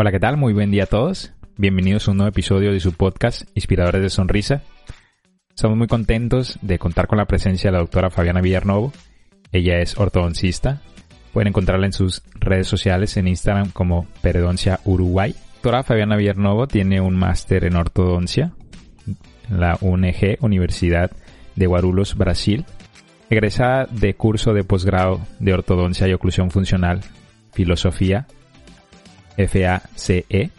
Hola, ¿qué tal? Muy buen día a todos. Bienvenidos a un nuevo episodio de su podcast Inspiradores de Sonrisa. Estamos muy contentos de contar con la presencia de la doctora Fabiana Villarnovo. Ella es ortodoncista. Pueden encontrarla en sus redes sociales en Instagram como Perdoncia Uruguay. La doctora Fabiana Villarnovo tiene un máster en ortodoncia en la UNG, Universidad de Guarulhos, Brasil. Egresada de curso de posgrado de ortodoncia y oclusión funcional, filosofía FACE,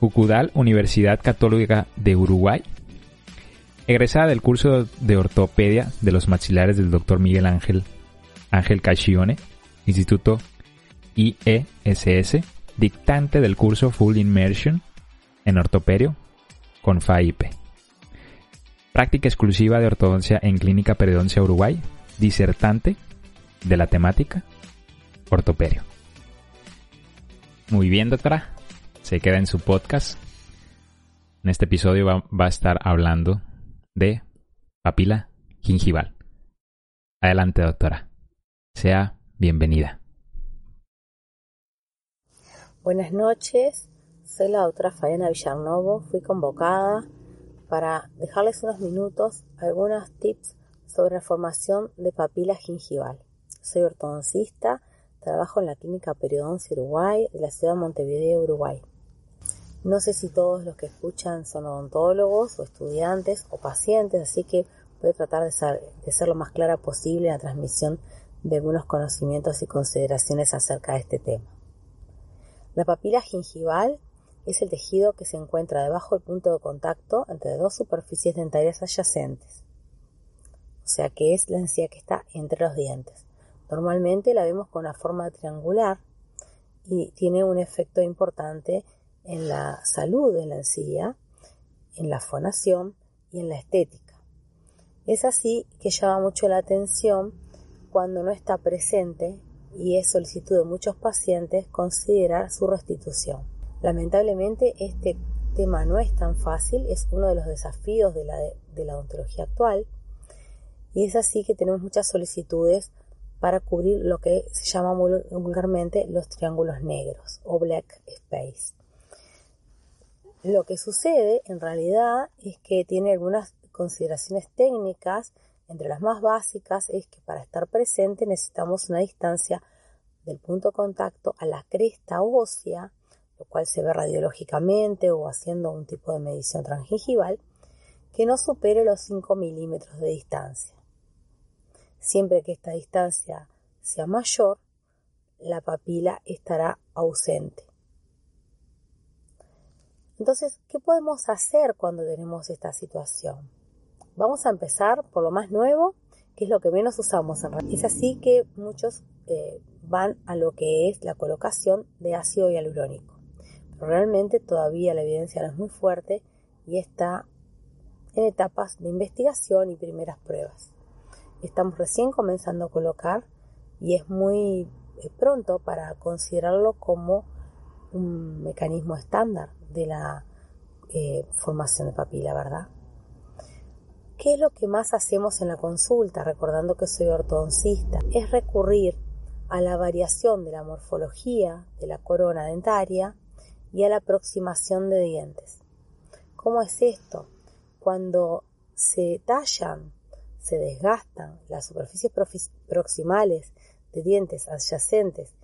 Ucudal, Universidad Católica de Uruguay, egresada del curso de ortopedia de los maxilares del Dr. Miguel Ángel Ángel Cachione, Instituto IESS, dictante del curso Full Immersion en ortopedio con FAIP. Práctica exclusiva de ortodoncia en Clínica Periodoncia Uruguay, disertante de la temática ortopedio. Muy bien, doctora. Se queda en su podcast. En este episodio va, a estar hablando de papila gingival. Adelante, doctora. Sea bienvenida. Buenas noches. Soy la doctora Fabiana Villarnovo. Fui convocada para dejarles unos minutos algunos tips sobre la formación de papila gingival. Soy ortodoncista Trabajo en la Clínica Periodoncia Uruguay de la ciudad de Montevideo, Uruguay. No sé si todos los que escuchan son odontólogos o estudiantes o pacientes, así que voy a tratar de ser, lo más clara posible en la transmisión de algunos conocimientos y consideraciones acerca de este tema. La papila gingival es el tejido que se encuentra debajo del punto de contacto entre dos superficies dentarias adyacentes, o sea que es la encía que está entre los dientes. Normalmente la vemos con una forma triangular y tiene un efecto importante en la salud de la encía, en la fonación y en la estética. Es así que llama mucho la atención cuando no está presente y es solicitud de muchos pacientes considerar su restitución. Lamentablemente este tema no es tan fácil, es uno de los desafíos de la, de la odontología actual y es así que tenemos muchas solicitudes para cubrir lo que se llama vulgarmente los triángulos negros o black space. Lo que sucede en realidad es que tiene algunas consideraciones técnicas, entre las más básicas es que para estar presente necesitamos una distancia del punto de contacto a la cresta ósea, lo cual se ve radiológicamente o haciendo un tipo de medición transgingival, que no supere los 5 milímetros de distancia. Siempre que esta distancia sea mayor, la papila estará ausente. Entonces, ¿qué podemos hacer cuando tenemos esta situación? Vamos a empezar por lo más nuevo, que es lo que menos usamos en realidad. Es así que muchos eh, van a lo que es la colocación de ácido hialurónico. Pero realmente todavía la evidencia no es muy fuerte y está en etapas de investigación y primeras pruebas estamos recién comenzando a colocar y es muy eh, pronto para considerarlo como un mecanismo estándar de la eh, formación de papila, ¿verdad? ¿Qué es lo que más hacemos en la consulta? Recordando que soy ortodoncista, es recurrir a la variación de la morfología de la corona dentaria y a la aproximación de dientes. ¿Cómo es esto? Cuando se tallan se desgastan las superficies proximales de dientes adyacentes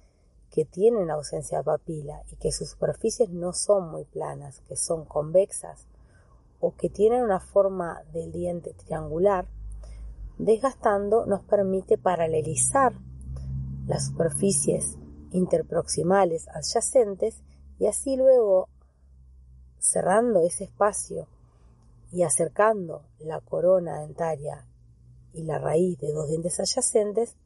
que tienen ausencia de papila y que sus superficies no son muy planas, que son convexas o que tienen una forma del diente triangular, desgastando nos permite paralelizar las superficies interproximales adyacentes y así luego cerrando ese espacio y acercando la corona dentaria y la raíz de dos dientes adyacentes,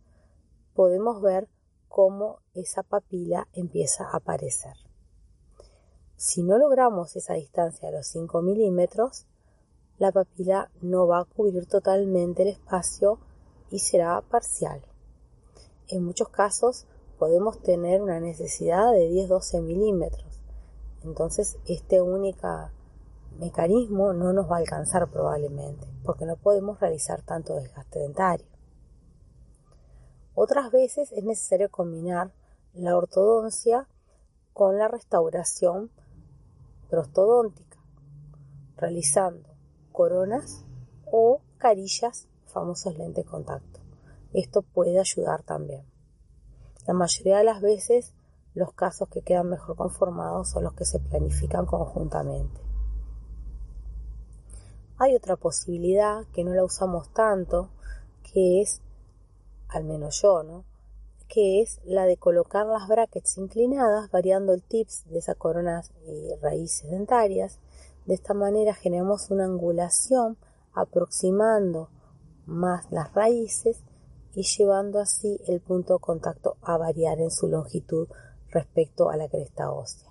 podemos ver cómo esa papila empieza a aparecer. Si no logramos esa distancia de los 5 milímetros, la papila no va a cubrir totalmente el espacio y será parcial. En muchos casos podemos tener una necesidad de 10-12 milímetros. Entonces este única mecanismo no nos va a alcanzar probablemente, porque no podemos realizar tanto desgaste dentario. Otras veces es necesario combinar la ortodoncia con la restauración prostodóntica, realizando coronas o carillas, famosos lentes de contacto. Esto puede ayudar también. La mayoría de las veces los casos que quedan mejor conformados son los que se planifican conjuntamente. Hay otra posibilidad que no la usamos tanto, que es, al menos yo, ¿no? que es la de colocar las brackets inclinadas variando el tips de esas coronas y raíces dentarias. De esta manera generamos una angulación aproximando más las raíces y llevando así el punto de contacto a variar en su longitud respecto a la cresta ósea.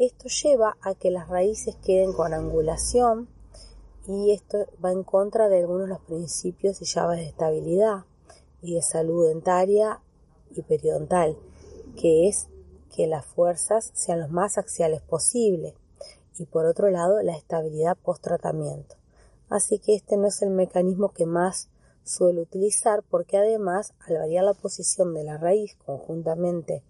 Esto lleva a que las raíces queden con angulación y esto va en contra de algunos de los principios y llaves de estabilidad y de salud dentaria y periodontal, que es que las fuerzas sean lo más axiales posible y por otro lado la estabilidad post tratamiento. Así que este no es el mecanismo que más suelo utilizar porque además al variar la posición de la raíz conjuntamente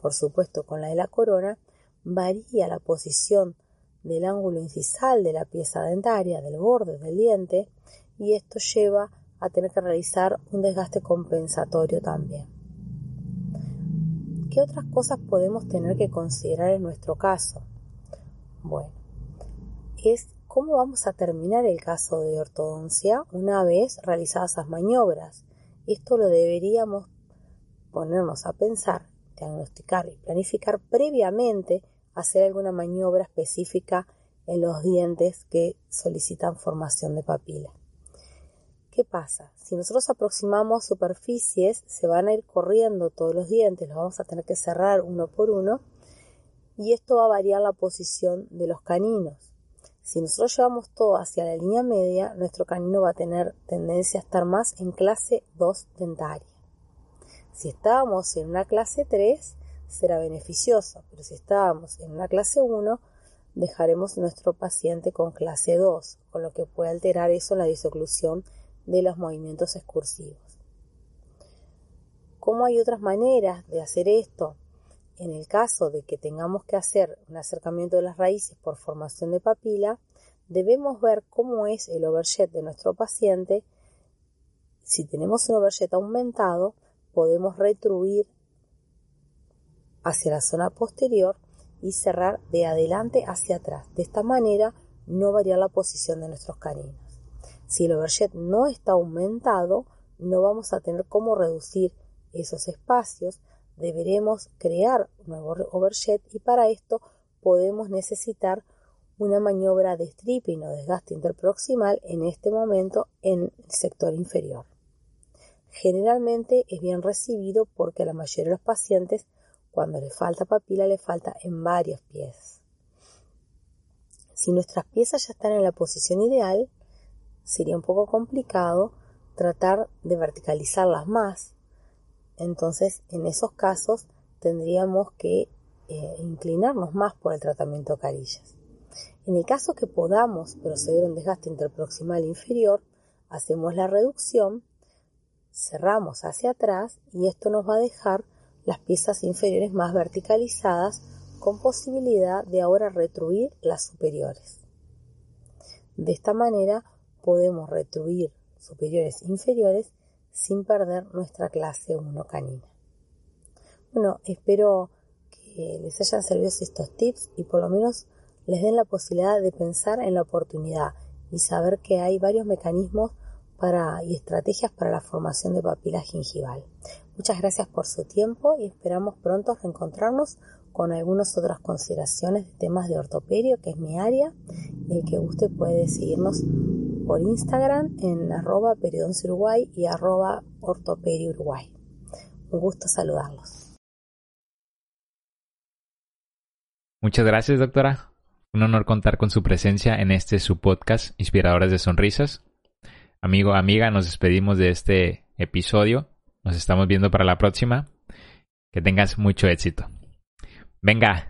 por supuesto con la de la corona varía la posición del ángulo incisal de la pieza dentaria del borde del diente y esto lleva a tener que realizar un desgaste compensatorio también. ¿Qué otras cosas podemos tener que considerar en nuestro caso? Bueno, es cómo vamos a terminar el caso de ortodoncia una vez realizadas las maniobras. Esto lo deberíamos ponernos a pensar, diagnosticar y planificar previamente hacer alguna maniobra específica en los dientes que solicitan formación de papila. ¿Qué pasa? Si nosotros aproximamos superficies, se van a ir corriendo todos los dientes, los vamos a tener que cerrar uno por uno y esto va a variar la posición de los caninos. Si nosotros llevamos todo hacia la línea media, nuestro canino va a tener tendencia a estar más en clase 2 dentaria. Si estábamos en una clase 3, será beneficioso, pero si estábamos en una clase 1, dejaremos nuestro paciente con clase 2, con lo que puede alterar eso la disoclusión de los movimientos excursivos. ¿Cómo hay otras maneras de hacer esto? En el caso de que tengamos que hacer un acercamiento de las raíces por formación de papila, debemos ver cómo es el overjet de nuestro paciente. Si tenemos un overjet aumentado, podemos retruir hacia la zona posterior y cerrar de adelante hacia atrás. De esta manera no varía la posición de nuestros caninos. Si el overjet no está aumentado, no vamos a tener cómo reducir esos espacios. Deberemos crear un nuevo overjet y para esto podemos necesitar una maniobra de stripping o desgaste interproximal en este momento en el sector inferior. Generalmente es bien recibido porque la mayoría de los pacientes cuando le falta papila le falta en varios pies. Si nuestras piezas ya están en la posición ideal, sería un poco complicado tratar de verticalizarlas más. Entonces, en esos casos tendríamos que eh, inclinarnos más por el tratamiento de carillas. En el caso que podamos proceder a un desgaste interproximal inferior, hacemos la reducción, cerramos hacia atrás y esto nos va a dejar las piezas inferiores más verticalizadas con posibilidad de ahora retruir las superiores. De esta manera podemos retruir superiores e inferiores sin perder nuestra clase 1 canina. Bueno, espero que les hayan servido estos tips y por lo menos les den la posibilidad de pensar en la oportunidad y saber que hay varios mecanismos para, y estrategias para la formación de papila gingival. Muchas gracias por su tiempo y esperamos pronto reencontrarnos con algunas otras consideraciones de temas de ortoperio, que es mi área. El que guste puede seguirnos por Instagram en arroba Uruguay y arroba Uruguay. Un gusto saludarlos. Muchas gracias, doctora. Un honor contar con su presencia en este su podcast Inspiradores de Sonrisas. Amigo, amiga, nos despedimos de este episodio. Nos estamos viendo para la próxima. Que tengas mucho éxito. Venga,